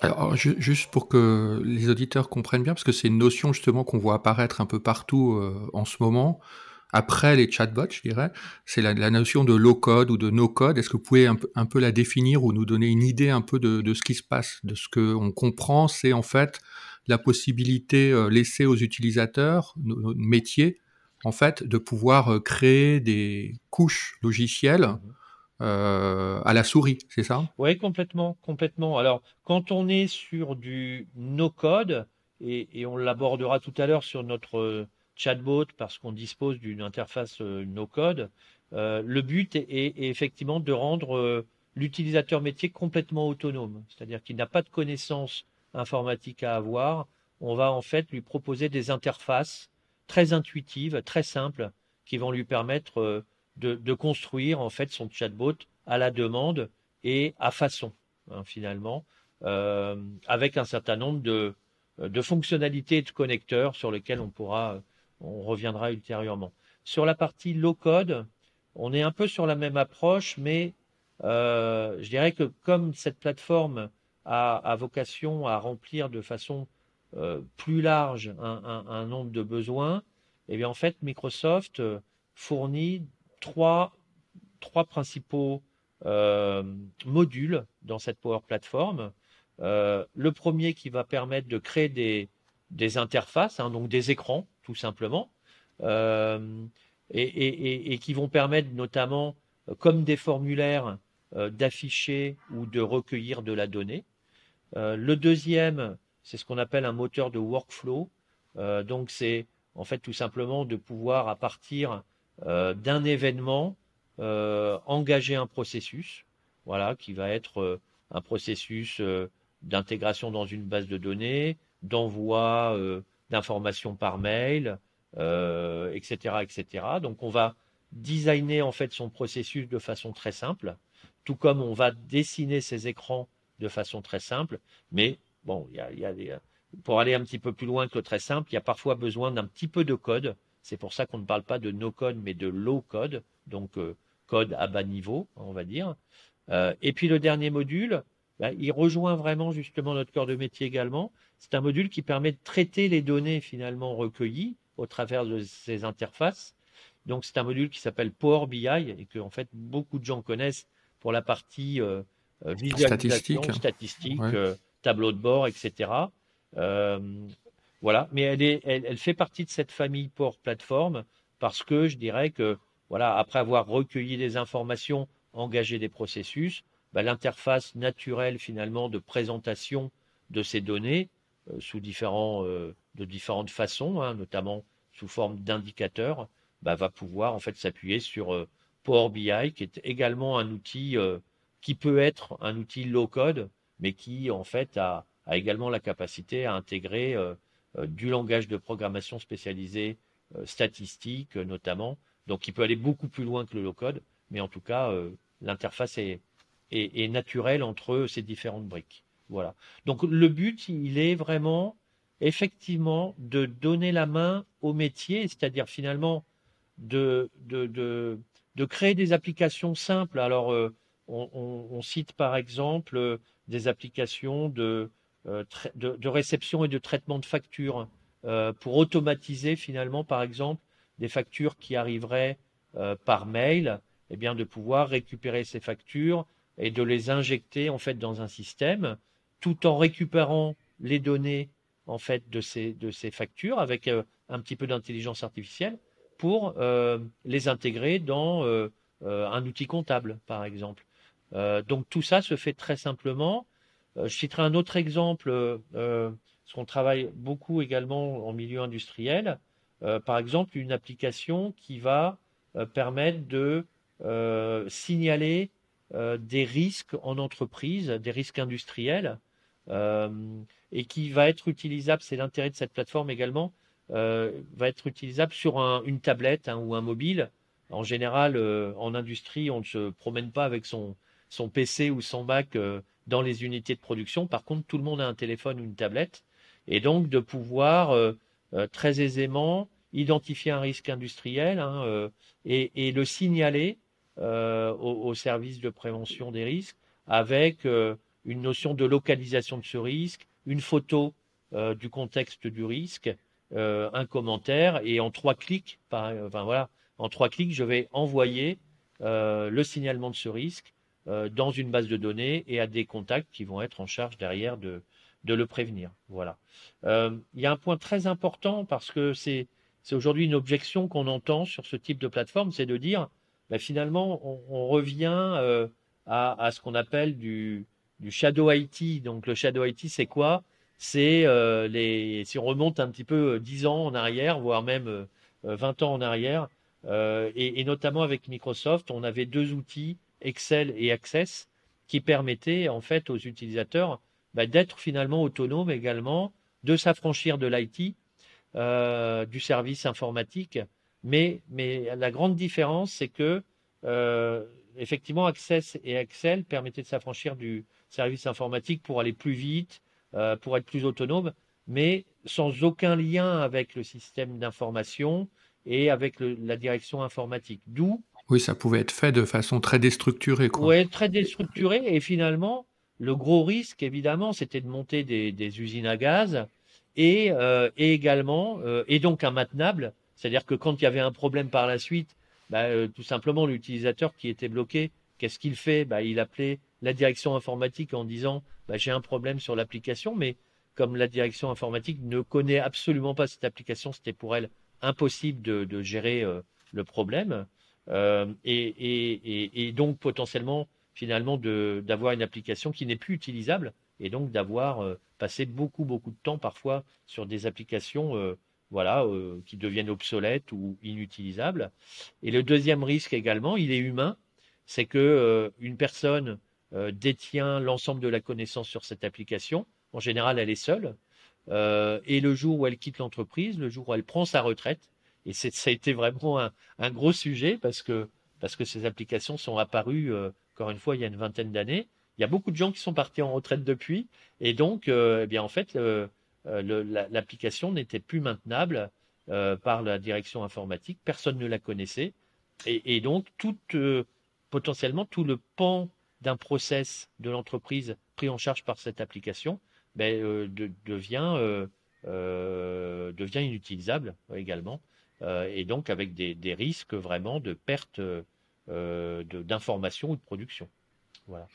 Alors, juste pour que les auditeurs comprennent bien, parce que c'est une notion justement qu'on voit apparaître un peu partout euh, en ce moment, après les chatbots, je dirais, c'est la, notion de low code ou de no code. Est-ce que vous pouvez un peu, la définir ou nous donner une idée un peu de, de ce qui se passe, de ce qu'on comprend, c'est en fait la possibilité euh, laissée aux utilisateurs, nos, métiers, en fait, de pouvoir euh, créer des couches logicielles mmh euh, à la souris, c'est ça? Oui, complètement, complètement. Alors, quand on est sur du no-code, et, on l'abordera tout à l'heure sur notre chatbot parce qu'on dispose d'une interface euh, no-code. Euh, le but est, effectivement de rendre euh, l'utilisateur métier complètement autonome, c'est-à-dire qu'il n'a pas de connaissances informatiques à avoir. On va en fait lui proposer des interfaces très intuitives, très simples, qui vont lui permettre de, construire en fait son chatbot à la demande et à façon, hein, finalement, avec un certain nombre de, de fonctionnalités et de connecteurs sur lesquels on pourra on reviendra ultérieurement. Sur la partie low code, on est un peu sur la même approche, mais euh, je dirais que comme cette plateforme a, vocation à remplir de façon euh, plus large un, nombre de besoins, eh bien en fait Microsoft euh, fournit trois, trois principaux modules dans cette Power Platform. le premier qui va permettre de créer des, des interfaces, hein, donc des écrans tout simplement, euh, et, qui vont permettre notamment, euh, comme des formulaires, euh, d'afficher ou de recueillir de la donnée. le deuxième, c'est ce qu'on appelle un moteur de workflow. donc c'est en fait tout simplement de pouvoir à partir d'un événement engager un processus, voilà, qui va être un processus d'intégration dans une base de données, d'envoi d'informations par mail, euh, etc., etc. Donc on va designer en fait son processus de façon très simple, tout comme on va dessiner ses écrans de façon très simple. Mais bon, il y a, pour aller un petit peu plus loin que très simple, il y a parfois besoin d'un petit peu de code. C'est pour ça qu'on ne parle pas de no code, mais de low code, donc euh, code à bas niveau, on va dire. Euh, et puis le dernier module, bah, il rejoint vraiment justement notre cœur de métier également. C'est un module qui permet de traiter les données finalement recueillies au travers de ces interfaces. Donc c'est un module qui s'appelle Power BI et que en fait beaucoup de gens connaissent pour la partie euh, euh visualisation, statistique, euh, tableau de bord, etc. Euh, voilà, mais elle, est, elle, fait partie de cette famille Power Platform parce que je dirais que voilà, après avoir recueilli des informations, engagé des processus, bah, l'interface naturelle finalement de présentation de ces données euh, sous différents, euh, de différentes façons, hein, notamment sous forme d'indicateurs, bah, va pouvoir en fait s'appuyer sur euh, Power BI, qui est également un outil qui peut être un outil low code, mais qui en fait a, a également la capacité à intégrer du langage de programmation spécialisé statistique notamment. Donc il peut aller beaucoup plus loin que le low code, mais en tout cas l'interface est, et, naturel entre ces différentes briques. Voilà. Donc le but, il est vraiment effectivement de donner la main au métier, c'est-à-dire finalement de, de, de, créer des applications simples. Alors euh, on, cite par exemple euh, des applications de, euh, de, de, réception et de traitement de factures pour automatiser finalement par exemple des factures qui arriveraient par mail, eh bien de pouvoir récupérer ces factures, et de les injecter en fait dans un système, tout en récupérant les données en fait de ces de ces factures avec euh, un petit peu d'intelligence artificielle pour euh, les intégrer dans euh, un outil comptable par exemple. donc tout ça se fait très simplement. Je citerai un autre exemple, parce qu'on travaille beaucoup également en milieu industriel. par exemple, une application qui va permettre de signaler euh, des risques en entreprise, des risques industriels, euh, et qui va être utilisable, c'est l'intérêt de cette plateforme également, euh, va être utilisable sur une tablette hein, ou un mobile. En général, en industrie, on ne se promène pas avec son, son PC ou son Mac dans les unités de production. Par contre, tout le monde a un téléphone ou une tablette. Et donc, de pouvoir très aisément identifier un risque industriel hein, et, le signaler euh, au, service de prévention des risques avec euh, une notion de localisation de ce risque, une photo du contexte du risque, un commentaire, et en trois clics, enfin voilà, en trois clics, je vais envoyer le signalement de ce risque dans une base de données et à des contacts qui vont être en charge derrière de, de le prévenir. Voilà. il y a un point très important parce que c'est aujourd'hui une objection qu'on entend sur ce type de plateforme, c'est de dire bah, finalement on, revient euh, à, ce qu'on appelle du, shadow IT. Donc le shadow IT, c'est quoi? C'est euh, les si on remonte un petit peu 10 euh, ans en arrière, voire même 20 ans en arrière, et, notamment avec Microsoft, on avait deux outils, Excel et Access, qui permettaient en fait aux utilisateurs bah, d'être finalement autonomes également, de s'affranchir de l'IT euh, du service informatique. Mais, mais la grande différence, c'est que euh, effectivement, Access et Excel permettaient de s'affranchir du service informatique pour aller plus vite, euh, pour être plus autonome, mais sans aucun lien avec le système d'information et avec la direction informatique. D'où oui, ça pouvait être fait de façon très déstructurée. Oui, très déstructurée. Et finalement, le gros risque, évidemment, c'était de monter des usines à gaz euh, et, également, euh, et donc maintenable, c'est-à-dire que quand il y avait un problème par la suite, bah, euh, tout simplement l'utilisateur qui était bloqué, qu'est-ce qu'il fait? Bah, Il appelait la direction informatique en disant bah, j'ai un problème sur l'application, mais comme la direction informatique ne connaît absolument pas cette application, c'était pour elle impossible de, gérer le problème. Et, donc potentiellement finalement d'avoir une application qui n'est plus utilisable et donc d'avoir euh, passé beaucoup beaucoup de temps parfois sur des applications euh, voilà, euh, qui deviennent obsolètes ou inutilisables. Et le deuxième risque également, il est humain, c'est que une personne détient l'ensemble de la connaissance sur cette application. En général, elle est seule. et le jour où elle quitte l'entreprise, le jour où elle prend sa retraite, et ça a été vraiment un, gros sujet parce que, parce que ces applications sont apparues, encore une fois, il y a une vingtaine d'années, il y a beaucoup de gens qui sont partis en retraite depuis, et donc, euh, eh bien, en fait, euh, l'application n'était plus maintenable euh, par la direction informatique. Personne ne la connaissait, et, donc, tout, potentiellement, tout le pan d'un process de l'entreprise pris en charge par cette application ben, devient inutilisable également, et donc avec des, risques vraiment de perte d'information ou de production. Voilà.